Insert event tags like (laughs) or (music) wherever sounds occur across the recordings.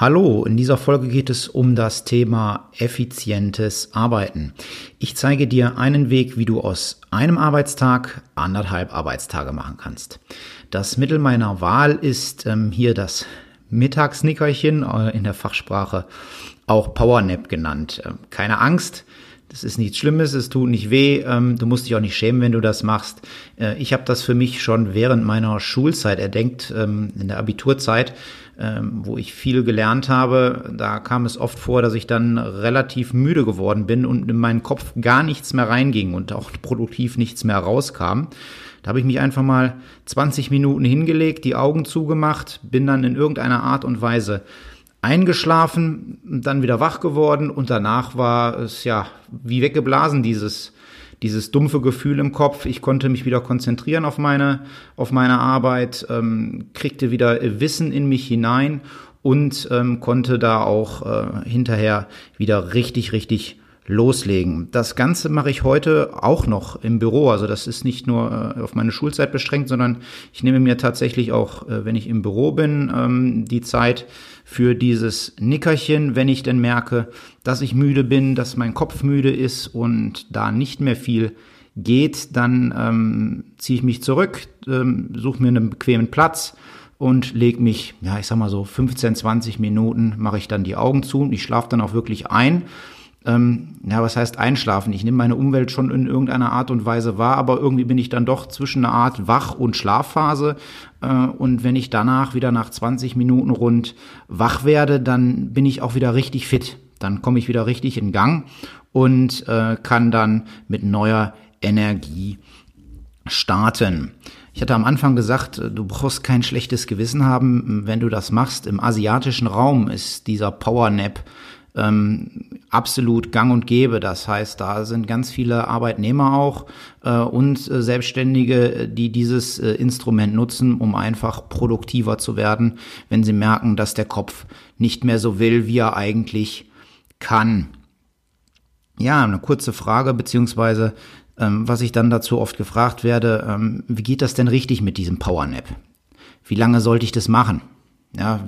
Hallo, in dieser Folge geht es um das Thema effizientes Arbeiten. Ich zeige dir einen Weg, wie du aus einem Arbeitstag anderthalb Arbeitstage machen kannst. Das Mittel meiner Wahl ist ähm, hier das Mittagsnickerchen, äh, in der Fachsprache auch Powernap genannt. Ähm, keine Angst, das ist nichts Schlimmes, es tut nicht weh, ähm, du musst dich auch nicht schämen, wenn du das machst. Äh, ich habe das für mich schon während meiner Schulzeit erdenkt, ähm, in der Abiturzeit ähm, wo ich viel gelernt habe, da kam es oft vor, dass ich dann relativ müde geworden bin und in meinen Kopf gar nichts mehr reinging und auch (laughs) produktiv nichts mehr rauskam. Da habe ich mich einfach mal 20 Minuten hingelegt, die Augen zugemacht, bin dann in irgendeiner Art und Weise eingeschlafen, dann wieder wach geworden und danach war es ja wie weggeblasen, dieses dieses dumpfe Gefühl im Kopf. Ich konnte mich wieder konzentrieren auf meine, auf meine Arbeit, ähm, kriegte wieder Wissen in mich hinein und ähm, konnte da auch äh, hinterher wieder richtig, richtig loslegen. Das Ganze mache ich heute auch noch im Büro. Also das ist nicht nur äh, auf meine Schulzeit beschränkt, sondern ich nehme mir tatsächlich auch, äh, wenn ich im Büro bin, ähm, die Zeit für dieses Nickerchen, wenn ich denn merke, dass ich müde bin, dass mein Kopf müde ist und da nicht mehr viel geht, dann ähm, ziehe ich mich zurück, ähm, suche mir einen bequemen Platz und lege mich, ja, ich sag mal so 15, 20 Minuten mache ich dann die Augen zu und ich schlafe dann auch wirklich ein ähm, ja, was heißt einschlafen? Ich nehme meine Umwelt schon in irgendeiner Art und Weise wahr, aber irgendwie bin ich dann doch zwischen einer Art Wach- und Schlafphase. Äh, und wenn ich danach wieder nach 20 Minuten rund wach werde, dann bin ich auch wieder richtig fit. Dann komme ich wieder richtig in Gang und äh, kann dann mit neuer Energie starten. Ich hatte am Anfang gesagt, äh, du brauchst kein schlechtes Gewissen haben, wenn du das machst. Im asiatischen Raum ist dieser Power Nap ähm, absolut gang und gäbe. Das heißt, da sind ganz viele Arbeitnehmer auch äh, und äh, Selbstständige, die dieses äh, Instrument nutzen, um einfach produktiver zu werden, wenn sie merken, dass der Kopf nicht mehr so will, wie er eigentlich kann. Ja, eine kurze Frage, beziehungsweise ähm, was ich dann dazu oft gefragt werde, ähm, wie geht das denn richtig mit diesem Powernap? Wie lange sollte ich das machen? Ja,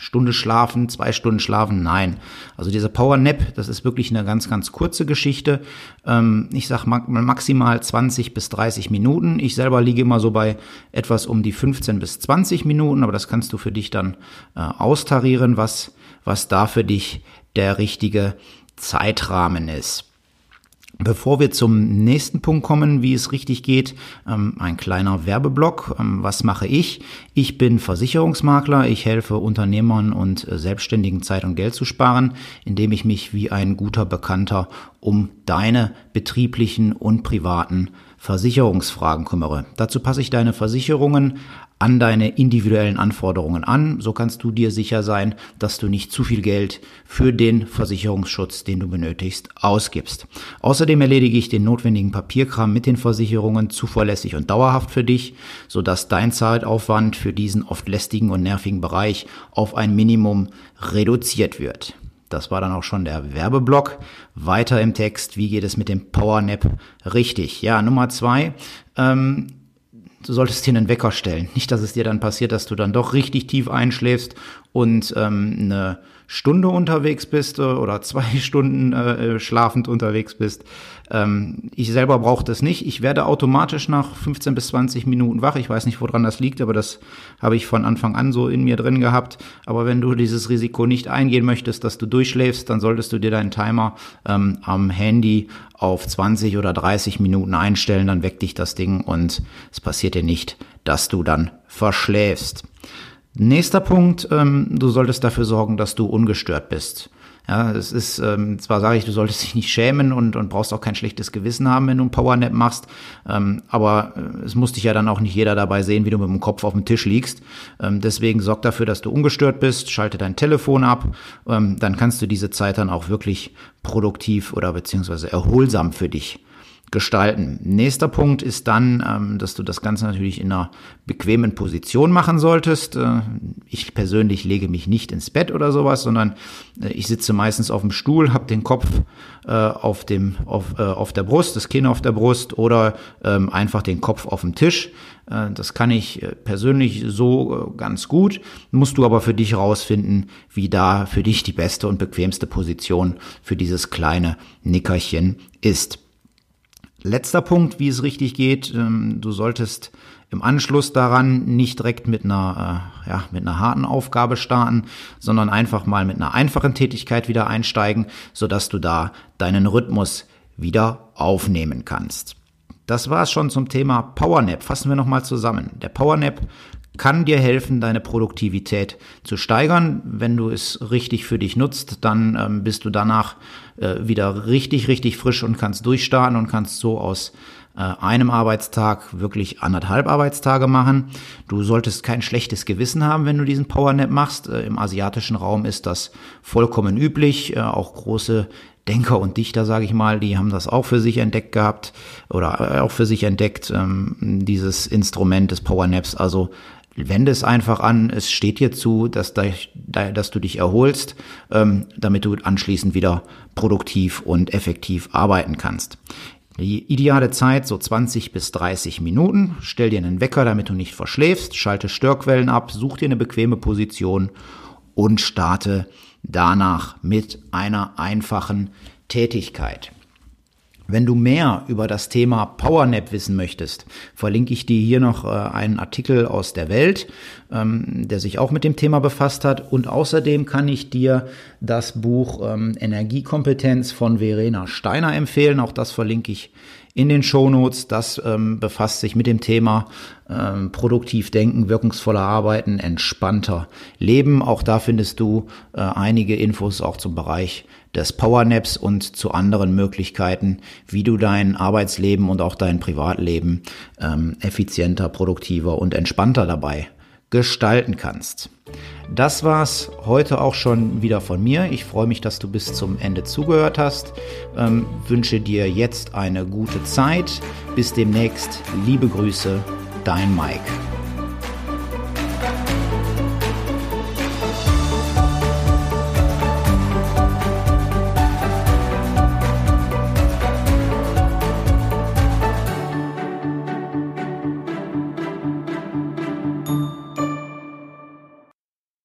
Stunde schlafen, zwei Stunden schlafen, nein. Also dieser Power Nap, das ist wirklich eine ganz, ganz kurze Geschichte. Ähm, ich sag maximal 20 bis 30 Minuten. Ich selber liege immer so bei etwas um die 15 bis 20 Minuten, aber das kannst du für dich dann äh, austarieren, was, was da für dich der richtige Zeitrahmen ist. Bevor wir zum nächsten Punkt kommen, wie es richtig geht, ähm, ein kleiner Werbeblock. Ähm, was mache ich? Ich bin Versicherungsmakler. Ich helfe Unternehmern und äh, Selbstständigen Zeit und Geld zu sparen, indem ich mich wie ein guter Bekannter um deine betrieblichen und privaten Versicherungsfragen kümmere. Dazu passe ich deine Versicherungen an deine individuellen Anforderungen an. So kannst du dir sicher sein, dass du nicht zu viel Geld für den Versicherungsschutz, den du benötigst, ausgibst. Außerdem erledige ich den notwendigen Papierkram mit den Versicherungen zuverlässig und dauerhaft für dich, sodass dein Zeitaufwand für diesen oft lästigen und nervigen Bereich auf ein Minimum reduziert wird. Das war dann auch schon der Werbeblock. Weiter im Text, wie geht es mit dem Powernap richtig? Ja, Nummer zwei. Ähm, du solltest dir einen Wecker stellen. Nicht, dass es dir dann passiert, dass du dann doch richtig tief einschläfst und ähm, eine Stunde unterwegs bist äh, oder zwei (laughs) Stunden äh, schlafend unterwegs bist. Ähm, ich selber brauche das nicht. Ich werde automatisch nach 15 bis 20 Minuten wach. Ich weiß nicht, woran das liegt, aber das habe ich von Anfang an so in mir drin gehabt. Aber wenn du dieses Risiko nicht eingehen möchtest, dass du durchschläfst, dann solltest du dir deinen Timer ähm, am Handy auf 20 oder 30 Minuten einstellen. Dann weckt dich das Ding und es passiert dir nicht, dass du dann verschläfst. Nächster Punkt, ähm, du solltest dafür sorgen, dass du ungestört bist. Ja, es ist, ähm, zwar sage ich, du solltest dich nicht schämen und, und brauchst auch kein schlechtes Gewissen haben, wenn du ein Powernap machst, ähm, aber äh, es muss dich ja dann auch nicht jeder dabei sehen, wie du mit dem Kopf auf dem Tisch liegst. Ähm, deswegen sorg dafür, dass du ungestört bist, schalte dein Telefon ab, ähm, dann kannst du diese Zeit dann auch wirklich produktiv oder beziehungsweise erholsam für dich gestalten. Nächster Punkt ist dann, ähm, dass du das Ganze natürlich in einer bequemen Position machen solltest. Äh, ich persönlich lege mich nicht ins Bett oder sowas, sondern äh, ich sitze meistens auf dem Stuhl, habe den Kopf äh, auf, dem, auf, auf der Brust, das Kinn auf der Brust oder ähm, einfach den Kopf auf dem Tisch. Das kann ich persönlich so ganz gut, musst du aber für dich rausfinden, wie da für dich die beste und bequemste Position für dieses kleine Nickerchen ist. Letzter Punkt, wie es richtig geht, ähm, du solltest im Anschluss daran nicht direkt mit einer, äh, ja, mit einer harten Aufgabe starten, sondern einfach mal mit einer einfachen Tätigkeit wieder einsteigen, sodass du da deinen Rhythmus wieder aufnehmen kannst. Das war es schon zum Thema Powernap. Fassen wir nochmal zusammen. Der Powernap kann dir helfen, deine Produktivität zu steigern. Wenn du es richtig für dich nutzt, dann ähm, bist du danach äh, wieder richtig, richtig frisch und kannst durchstarten und kannst so aus äh, einem Arbeitstag wirklich anderthalb Arbeitstage machen. Du solltest kein schlechtes Gewissen haben, wenn du diesen Powernap machst. Äh, Im asiatischen Raum ist das vollkommen üblich. Äh, auch große Denker und Dichter, sage ich mal, die haben das auch für sich entdeckt gehabt oder äh, auch für sich entdeckt, ähm, dieses Instrument des Powernaps. Also wende es einfach an, es steht dir zu, dass, dass du dich erholst, ähm, damit du anschließend wieder produktiv und effektiv arbeiten kannst. Die ideale Zeit so 20 bis 30 Minuten. Stell dir einen Wecker, damit du nicht verschläfst, schalte Störquellen ab, such dir eine bequeme Position und starte danach mit einer einfachen Tätigkeit. Wenn du mehr über das Thema PowerNap wissen möchtest, verlinke ich dir hier noch äh, einen Artikel aus der Welt, ähm, der sich auch mit dem Thema befasst hat. Und außerdem kann ich dir das Buch ähm, Energiekompetenz von Verena Steiner empfehlen. Auch das verlinke ich in den Shownotes. Das ähm, befasst sich mit dem Thema ähm, produktiv denken, wirkungsvoller arbeiten, entspannter leben. Auch da findest du äh, einige Infos auch zum Bereich des Powernaps und zu anderen Möglichkeiten, wie du dein Arbeitsleben und auch dein Privatleben ähm, effizienter, produktiver und entspannter dabei gestalten kannst. Das war's heute auch schon wieder von mir. Ich freue mich, dass du bis zum Ende zugehört hast. Ähm, wünsche dir jetzt eine gute Zeit. Bis demnächst. Liebe Grüße, dein Mike.